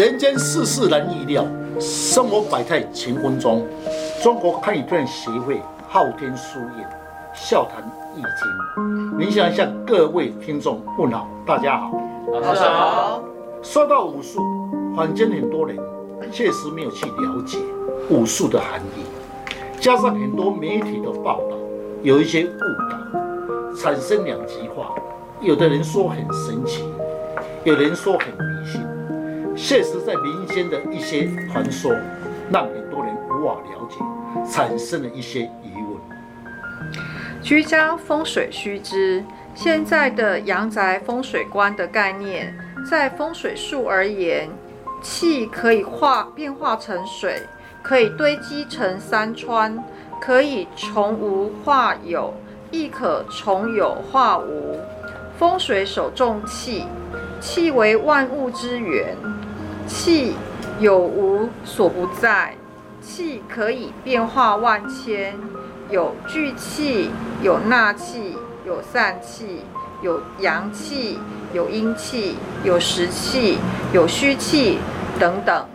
人间世事难预料，生活百态乾坤中。中国汉语表演协会昊天书院笑谈易经，您想向各位听众问好，大家好，老师好。说到武术，坊间很多人确实没有去了解武术的含义，加上很多媒体的报道有一些误导，产生两极化。有的人说很神奇，有人说很迷信。现实在民间的一些传说，让很多人无法了解，产生了一些疑问。居家风水须知，现在的阳宅风水观的概念，在风水术而言，气可以化变化成水，可以堆积成山川，可以从无化有，亦可从有化无。风水首重气，气为万物之源，气有无所不在，气可以变化万千，有聚气，有纳气，有散气，有阳气，有阴气，有实气，有虚气等等。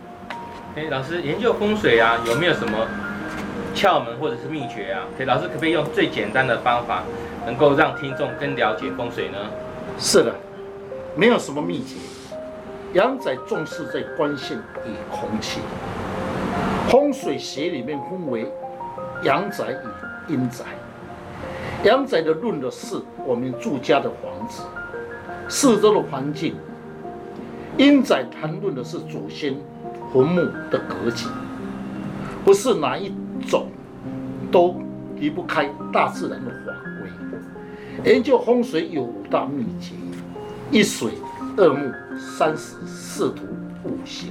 哎，老师研究风水啊，有没有什么窍门或者是秘诀啊？可以，老师可不可以用最简单的方法？能够让听众更了解风水呢？是的，没有什么秘诀。阳宅重视在光线与空气。风水学里面分为阳宅与阴宅。阳宅的论的是我们住家的房子，四周的环境；阴宅谈论的是祖先坟墓的格局。不是哪一种都离不开大自然的法规。研究风水有五大秘诀：一水、二木、三十、四土、五行。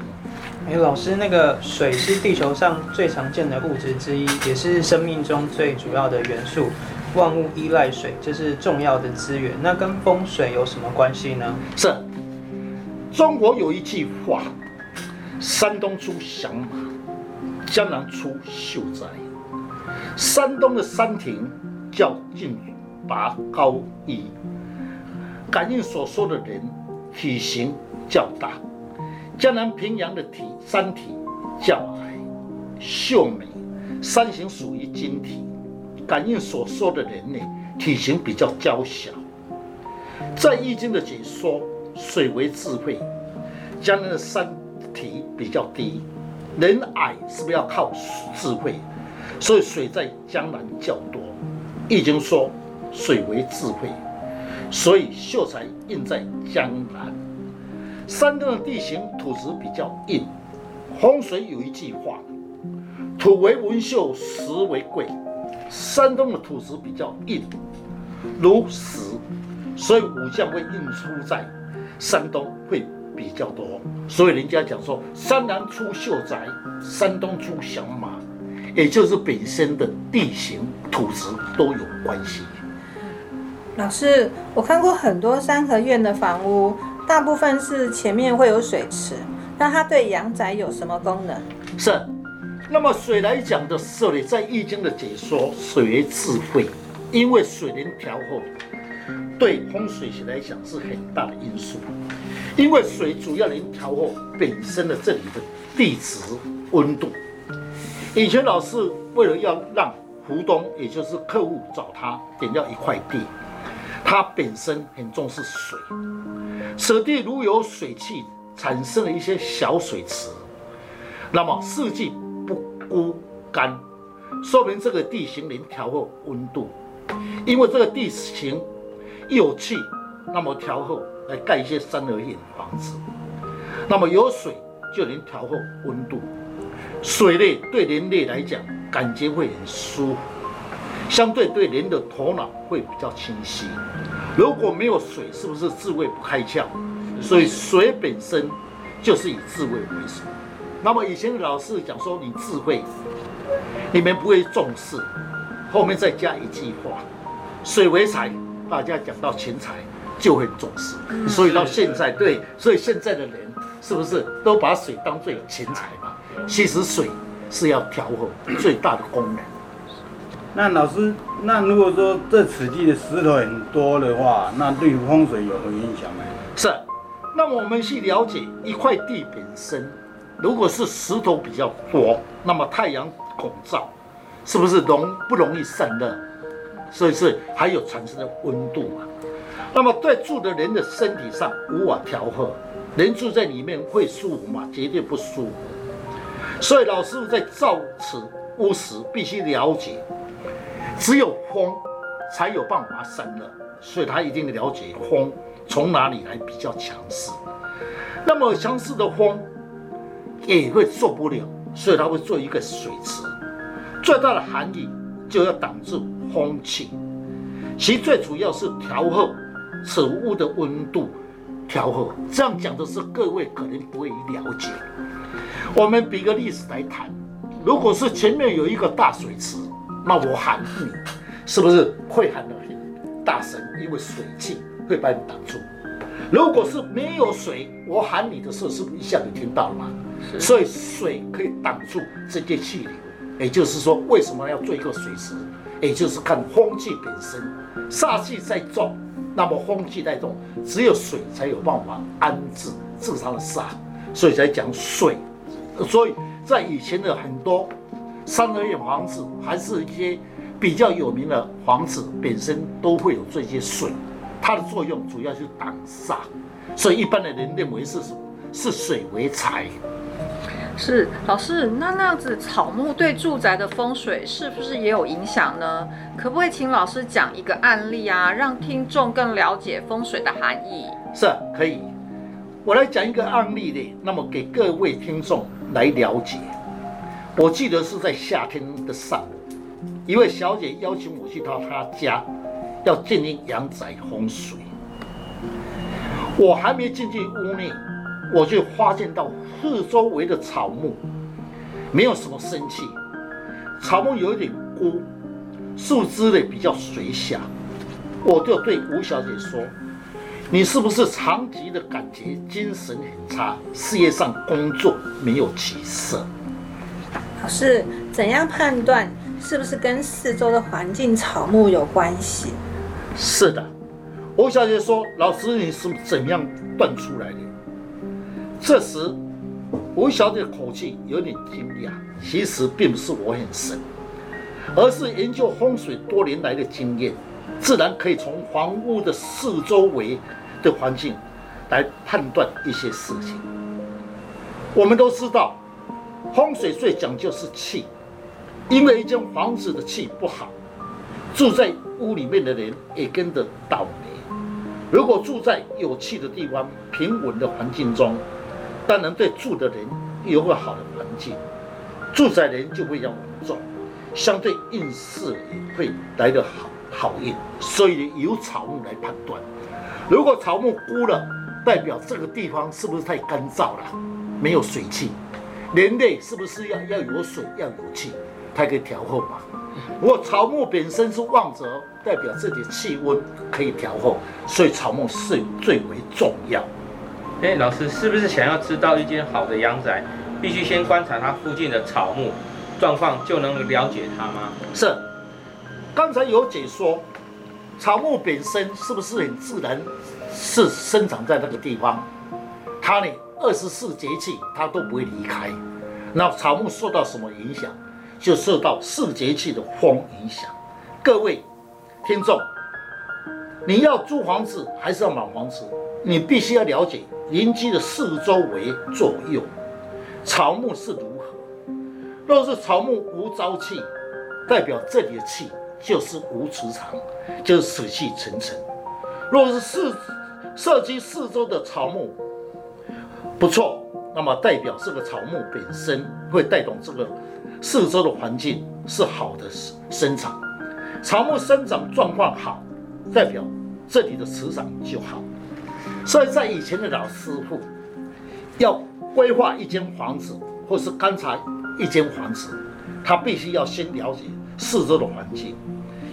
哎，老师，那个水是地球上最常见的物质之一，也是生命中最主要的元素。万物依赖水，这是重要的资源。那跟风水有什么关系呢？是，中国有一句话：“山东出响马，江南出秀才。”山东的山亭叫进拔高一，感应所说的人体型较大；江南平阳的体山体较矮，秀美。山形属于金体，感应所说的人呢，体型比较娇小。在易经的解说，水为智慧，江南的山体比较低，人矮是不是要靠智慧？所以水在江南较多。易经说。水为智慧，所以秀才印在江南。山东的地形土质比较硬，风水有一句话：土为文秀，石为贵。山东的土质比较硬，如石，所以武将会印出在山东会比较多。所以人家讲说，山南出秀才，山东出祥马，也就是本身的地形土质都有关系。老师，我看过很多三合院的房屋，大部分是前面会有水池，那它对阳宅有什么功能？是，那么水来讲的时候呢，在易经的解说，水为智慧，因为水能调和，对风水学来讲是很大的因素，因为水主要能调和本身的这里的地质温度。以前老师为了要让湖东，也就是客户找他点掉一块地。它本身很重视水，此地如有水气，产生了一些小水池，那么四季不枯干，说明这个地形能调和温度。因为这个地形一有气，那么调和来盖一些三合院房子，那么有水就能调和温度。水类对人类来讲，感觉会很舒服。相对对人的头脑会比较清晰。如果没有水，是不是智慧不开窍？所以水本身就是以智慧为首。那么以前老师讲说，你智慧，你们不会重视，后面再加一句话：水为财，大家讲到钱财就会重视。所以到现在，对，所以现在的人是不是都把水当做钱财嘛？其实水是要调和最大的功能。那老师，那如果说这此地的石头很多的话，那对风水有何影响呢？是，那我们去了解一块地本身，如果是石头比较多，那么太阳孔照，是不是容不容易散热？所以是还有产生的温度嘛？那么对住的人的身体上无法调和，人住在里面会舒服吗？绝对不舒服。所以老师傅在造此屋时必须了解，只有风才有办法散热，所以他一定了解风从哪里来比较强势。那么强势的风也会受不了，所以他会做一个水池，最大的含义就要挡住风气，其最主要是调和。此物的温度调和，这样讲的是各位可能不会了解。我们比个例子来谈，如果是前面有一个大水池，那我喊你，是不是会喊得很大声？因为水汽会把你挡住。如果是没有水，我喊你的时候，是不是一下就听到了吗？所以水可以挡住这些气流。也就是说，为什么要做一个水池？也就是看风气本身，煞气在重。那么风气在动，只有水才有办法安置治它的煞，所以才讲水。所以在以前的很多三合院房子，还是一些比较有名的房子，本身都会有这些水，它的作用主要是挡煞。所以一般的人认为是是水为财。是老师，那那样子草木对住宅的风水是不是也有影响呢？可不可以请老师讲一个案例啊，让听众更了解风水的含义？是，可以。我来讲一个案例的，那么给各位听众来了解。我记得是在夏天的上午，一位小姐邀请我去到她家，要建立阳宅风水。我还没进去屋内。我就发现到四周围的草木没有什么生气，草木有一点枯，树枝呢比较垂下。我就对吴小姐说：“你是不是长期的感觉精神很差，事业上工作没有起色？”老师，怎样判断是不是跟四周的环境草木有关系？是的，吴小姐说：“老师，你是怎样断出来的？”这时，吴小姐的口气有点惊讶。其实并不是我很神，而是研究风水多年来的经验，自然可以从房屋的四周围的环境来判断一些事情。我们都知道，风水最讲究是气，因为一间房子的气不好，住在屋里面的人也跟着倒霉。如果住在有气的地方，平稳的环境中，当然，对住的人有个好的环境，住宅人就会要稳重，相对运势也会来得好好运。所以由草木来判断，如果草木枯了，代表这个地方是不是太干燥了，没有水气？人类是不是要要有水要有气，才可以调和嘛？如果草木本身是旺者，代表这里气温可以调和，所以草木是最为重要。哎，老师，是不是想要知道一间好的阳宅，必须先观察它附近的草木状况，就能了解它吗？是，刚才有解说，草木本身是不是很自然，是生长在那个地方，它呢，二十四节气它都不会离开。那草木受到什么影响？就受到四节气的风影响。各位听众，你要租房子还是要买房子？你必须要了解。邻居的四周围左右，草木是如何？若是草木无朝气，代表这里的气就是无磁场，就是死气沉沉。若是四涉及四周的草木不错，那么代表这个草木本身会带动这个四周的环境是好的生长。草木生长状况好，代表这里的磁场就好。所以在以前的老师傅要规划一间房子，或是观察一间房子，他必须要先了解四周的环境，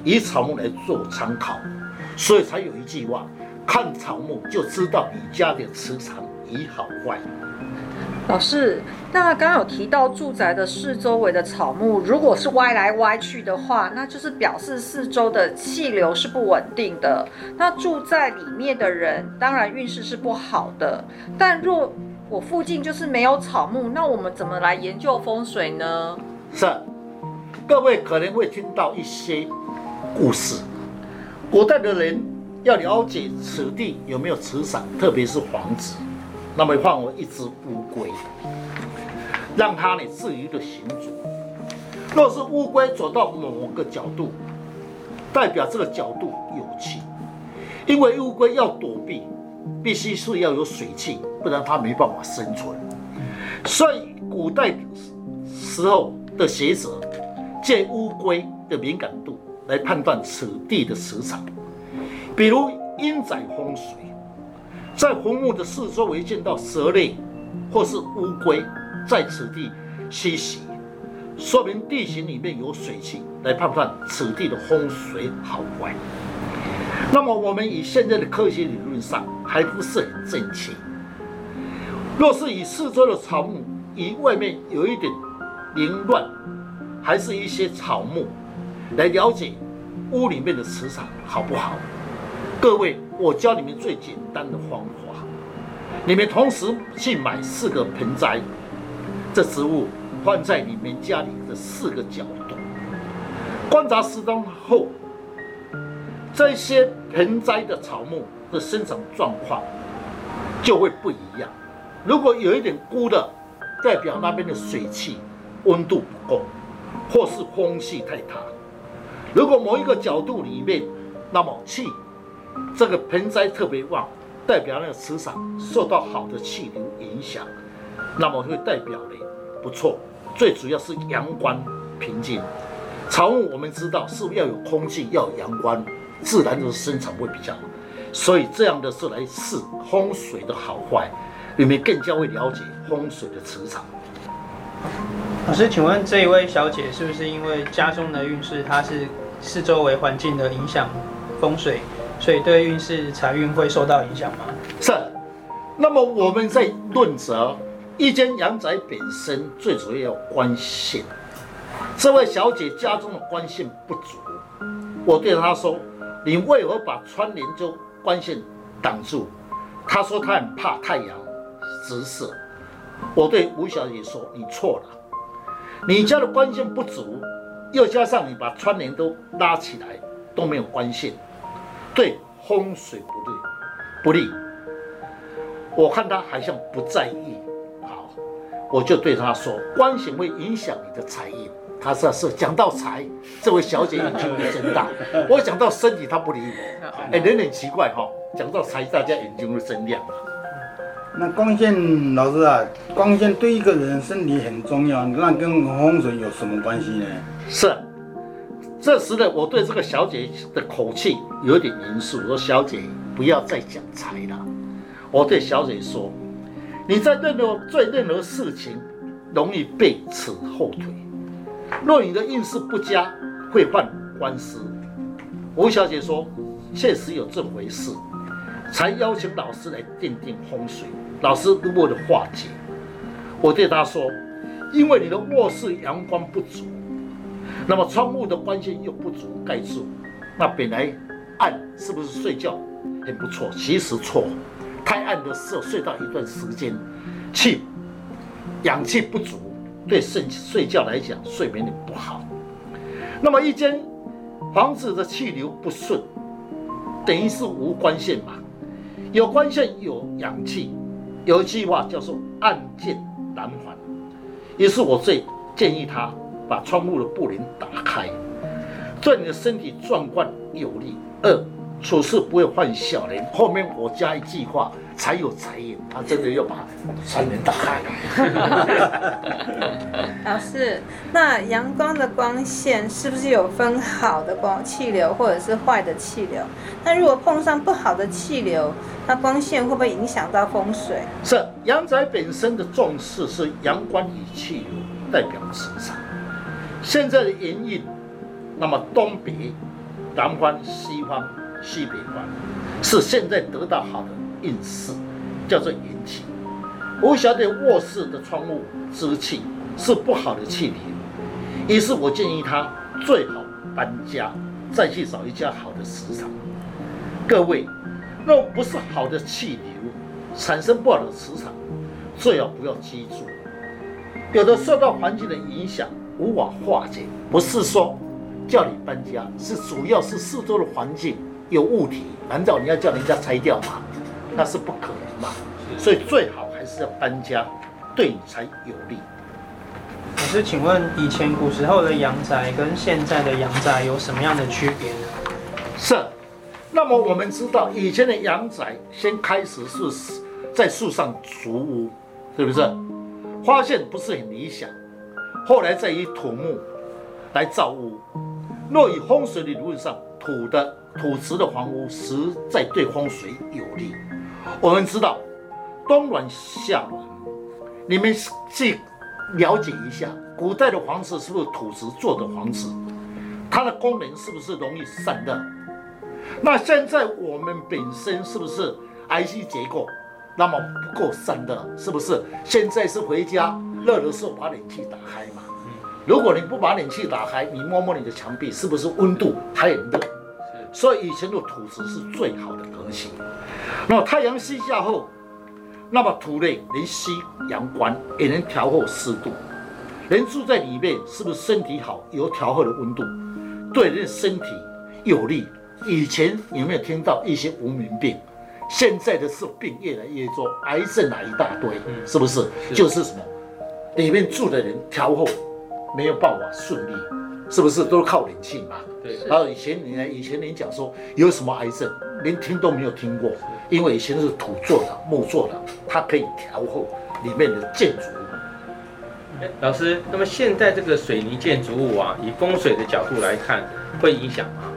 以草木来做参考，所以才有一句话：看草木就知道你家的磁场宜好坏。老师，那刚刚有提到住宅的四周围的草木，如果是歪来歪去的话，那就是表示四周的气流是不稳定的。那住在里面的人，当然运势是不好的。但若我附近就是没有草木，那我们怎么来研究风水呢？是，各位可能会听到一些故事。古代的人要了解此地有没有磁场，特别是房子。那么换我一只乌龟，让它呢自由的行走。若是乌龟走到某个角度，代表这个角度有气，因为乌龟要躲避，必须是要有水气，不然它没办法生存。所以古代时候的学者借乌龟的敏感度来判断此地的磁场，比如阴宅风水。在坟墓的四周围见到蛇类或是乌龟在此地栖息，说明地形里面有水气，来判断此地的风水好坏。那么我们以现在的科学理论上还不是很正确。若是以四周的草木，以外面有一点凌乱，还是一些草木，来了解屋里面的磁场好不好？各位。我教你们最简单的方法，你们同时去买四个盆栽，这植物放在你们家里的四个角度，观察时光后，这些盆栽的草木的生长状况就会不一样。如果有一点枯的，代表那边的水汽温度不够，或是风气太大。如果某一个角度里面，那么气。这个盆栽特别旺，代表那个磁场受到好的气流影响，那么会代表呢不错。最主要是阳光平静。草木我们知道是要有空气，要有阳光，自然的生长会比较好。所以这样的是来试风水的好坏，你们更加会了解风水的磁场。老师，请问这一位小姐是不是因为家中的运势，它是四周围环境的影响风水？所以对运势财运会受到影响吗？是。那么我们在论责一间阳宅本身最主要要光线。这位小姐家中的光线不足，我对她说：“你为何把窗帘就光线挡住？”她说：“她很怕太阳直射。”我对吴小姐说：“你错了，你家的光线不足，又加上你把窗帘都拉起来，都没有光线。”对风水不对，不利。我看他好像不在意，好，我就对他说：光线会影响你的财运。他说是讲到财，这位小姐眼睛会睁大。我讲到身体，她不理我。哎，人很奇怪哈，讲到财，大家眼睛会睁亮。那光线老师啊，光线对一个人身体很重要，那跟风水有什么关系呢？是。这时呢，我对这个小姐的口气有点严肃，说：“小姐，不要再讲财了。”我对小姐说：“你在任何做任何事情，容易被扯后腿。若你的运势不佳，会犯官司。”吴小姐说：“确实有这回事，才邀请老师来奠定风水。老师如何的化解？”我对她说：“因为你的卧室阳光不足。”那么窗户的光线又不足盖住，那本来暗是不是睡觉很不错？其实错，太暗的时候睡到一段时间，气氧气不足，对睡睡觉来讲睡眠也不好。那么一间房子的气流不顺，等于是无光线嘛？有光线有氧气，有一句话叫做暗见难还，也是我最建议他。把窗户的布帘打开，对你的身体壮观有利。二，处事不会犯小人。后面我加一句话，才有财运。他真的要把窗帘打开。老师，那阳光的光线是不是有分好的光气流，或者是坏的气流？那如果碰上不好的气流，那光线会不会影响到风水？是，阳宅本身的重视是阳光与气流代表磁场。现在的元运，那么东北、南方、西方、西北方，是现在得到好的运势，叫做元气。我晓得卧室的窗户之气是不好的气流，于是我建议他最好搬家，再去找一家好的磁场。各位，若不是好的气流，产生不好的磁场，最好不要居住。有的受到环境的影响无法化解，不是说叫你搬家，是主要是四周的环境有物体，难道你要叫人家拆掉吗？那是不可能嘛。所以最好。还是要搬家，对你才有利。可是，请问以前古时候的阳宅跟现在的阳宅有什么样的区别呢？是。那么我们知道，以前的阳宅先开始是在树上筑屋，是不是？发现不是很理想，后来再以土木来造屋。若以风水理论上，土的土质的房屋实在对风水有利。我们知道。冬暖夏暖，你们去了解一下，古代的房子是不是土质做的房子？它的功能是不是容易散热？那现在我们本身是不是 IC 结构，那么不够散热？是不是？现在是回家热的时候把冷气打开嘛？如果你不把冷气打开，你摸摸你的墙壁，是不是温度还很热？所以以前的土质是最好的格局。那么太阳西下后。那么土内能吸阳光，也能调和湿度。人住在里面，是不是身体好，有调和的温度，对人身体有利？以前有没有听到一些无名病？现在的是病越来越多，癌症哪一大堆，是不是？是就是什么？里面住的人调后没有办法顺利，是不是？都是靠灵性嘛。对。然后以前你呢？以前人讲说有什么癌症？连听都没有听过，因为以前是土做的、木做的，它可以调后里面的建筑物。老师，那么现在这个水泥建筑物啊，以风水的角度来看，会影响吗？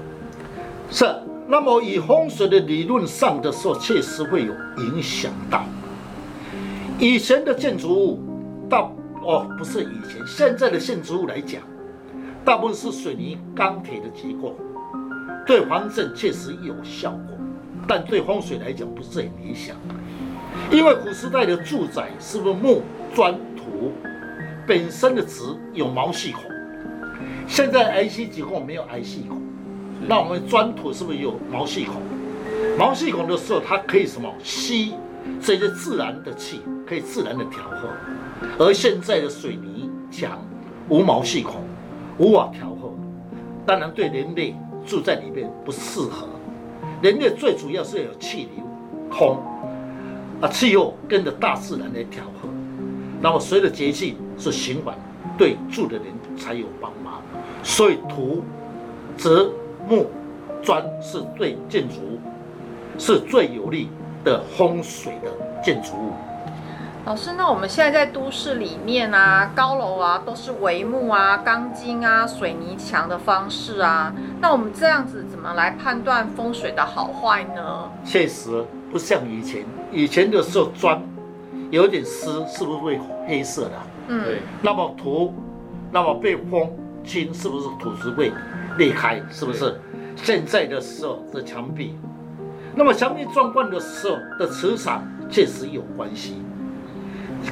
是。那么以风水的理论上的时候，确实会有影响到。以前的建筑物，到哦，不是以前，现在的建筑物来讲，大部分是水泥、钢铁的结构。对防震确实有效果，但对风水来讲不是很理想。因为古时代的住宅是不是木砖土本身的质有毛细孔，现在 IC 结构没有 IC 孔，那我们砖土是不是有毛细孔？毛细孔的时候，它可以什么吸这些自然的气，可以自然的调和。而现在的水泥墙无毛细孔，无法调和，当然对人类。住在里面不适合，人类最主要是要有气流、通啊，气候跟着大自然来调和，那么随着节气是循环，对住的人才有帮忙。所以土、则、木、砖是对建筑物是最有利的风水的建筑物。老师，那我们现在在都市里面啊，高楼啊都是帷幕啊、钢筋啊、水泥墙的方式啊，那我们这样子怎么来判断风水的好坏呢？确实不像以前，以前的时候砖有点湿，是不是会黑色的？嗯，对。那么土，那么被风侵，是不是土石会裂开？是不是？现在的时候的墙壁，那么墙壁撞惯的时候的磁场确实有关系。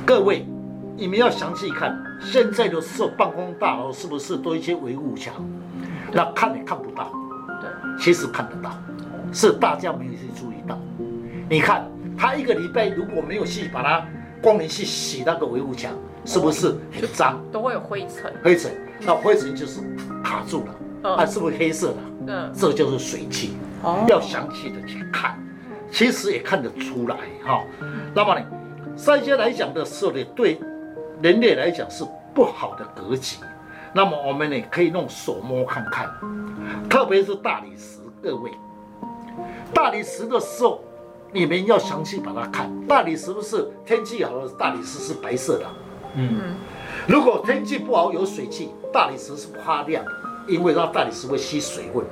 各位，你们要详细看，现在的时候办公大楼是不是多一些维护墙？那看也看不到，对，其实看得到，是大家没有去注意到。你看，他一个礼拜如果没有去把它光明去洗那个维护墙，是不是很脏？都会有灰尘。灰尘，那灰尘就是卡住了，嗯、啊，是不是黑色的？嗯，这就是水气。哦，要详细的去看，其实也看得出来哈、哦。那么呢？三仙来讲的时候呢，对人类来讲是不好的格局。那么我们呢，可以用手摸看看，特别是大理石。各位，大理石的时候，你们要详细把它看。大理石不是天气好的大理石是白色的。嗯。如果天气不好有水汽，大理石是发亮的，因为那大理石会吸水分。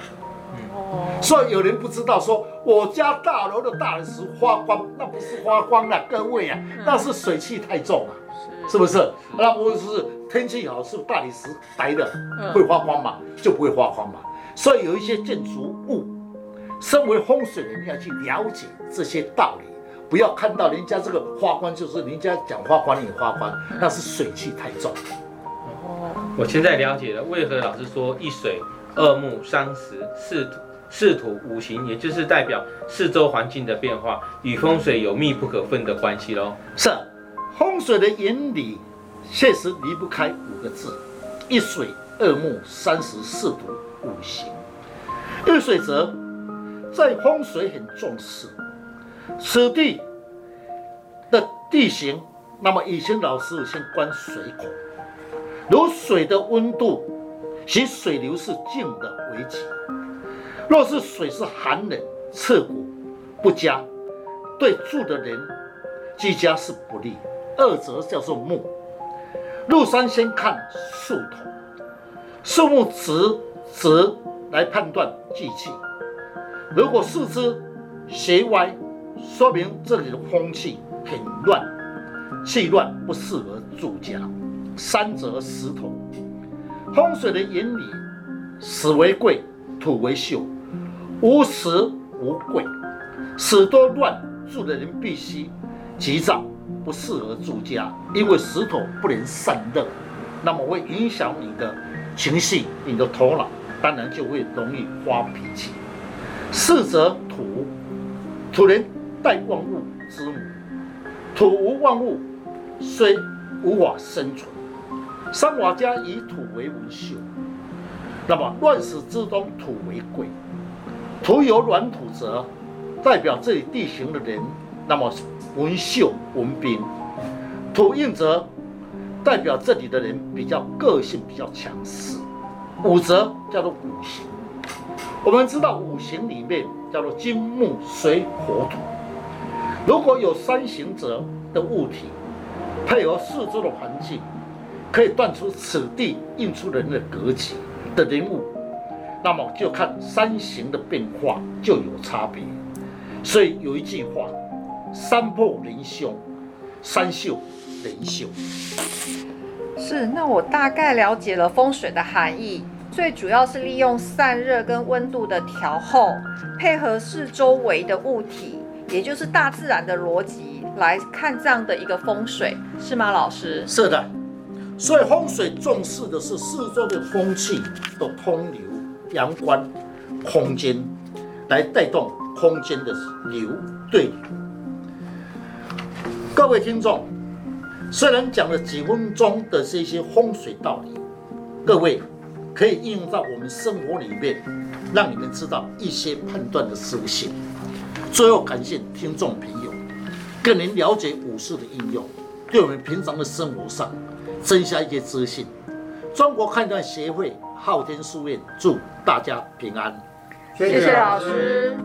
所以有人不知道说，我家大楼的大理石发光，那不是发光了，各位啊，那是水汽太重啊，是不是？那不是天气好，是大理石白的会发光嘛？就不会发光嘛。所以有一些建筑物，身为风水人要去了解这些道理，不要看到人家这个花冠，就是人家讲花冠也花冠，那是水气太重。我现在了解了，为何老师说一水、二木、三石、四土、四土五行，也就是代表四周环境的变化，与风水有密不可分的关系喽。是，风水的原理确实离不开五个字：一水、二木、三石、四土、五行。一水则在风水很重视此地的地形，那么以前老师先观水孔。如水的温度，其水流是静的为吉；若是水是寒冷、刺骨、不佳，对住的人居家是不利。二则叫做木。入山先看树头，树木直直来判断忌气。如果四肢斜歪，说明这里的风气很乱，气乱不适合住家。三则石头，风水的原理，石为贵，土为秀，无石无贵。石多乱，住的人必须急躁，不适合住家，因为石头不能散热，那么会影响你的情绪，你的头脑，当然就会容易发脾气。四则土，土人带万物之母，土无万物，虽无法生存。三瓦家以土为文秀，那么乱世之中土为贵，土有软土则代表这里地形的人，那么文秀文彬；土硬则代表这里的人比较个性比较强势。五则叫做五行，我们知道五行里面叫做金木水火土，如果有三行者的物体配合四周的环境。可以断出此地印出人的格局的人物，那么就看山形的变化就有差别。所以有一句话：山破人凶，山秀人秀。是，那我大概了解了风水的含义，最主要是利用散热跟温度的调候，配合四周围的物体，也就是大自然的逻辑来看这样的一个风水，是吗，老师？是的。所以风水重视的是四周的风气的通流、阳光、空间，来带动空间的流对。各位听众，虽然讲了几分钟的这些风水道理，各位可以应用到我们生活里面，让你们知道一些判断的思维。最后，感谢听众朋友，更能了解五术的应用，对我们平常的生活上。增加一些资讯。中国抗战协会昊天书院祝大家平安。谢谢老师。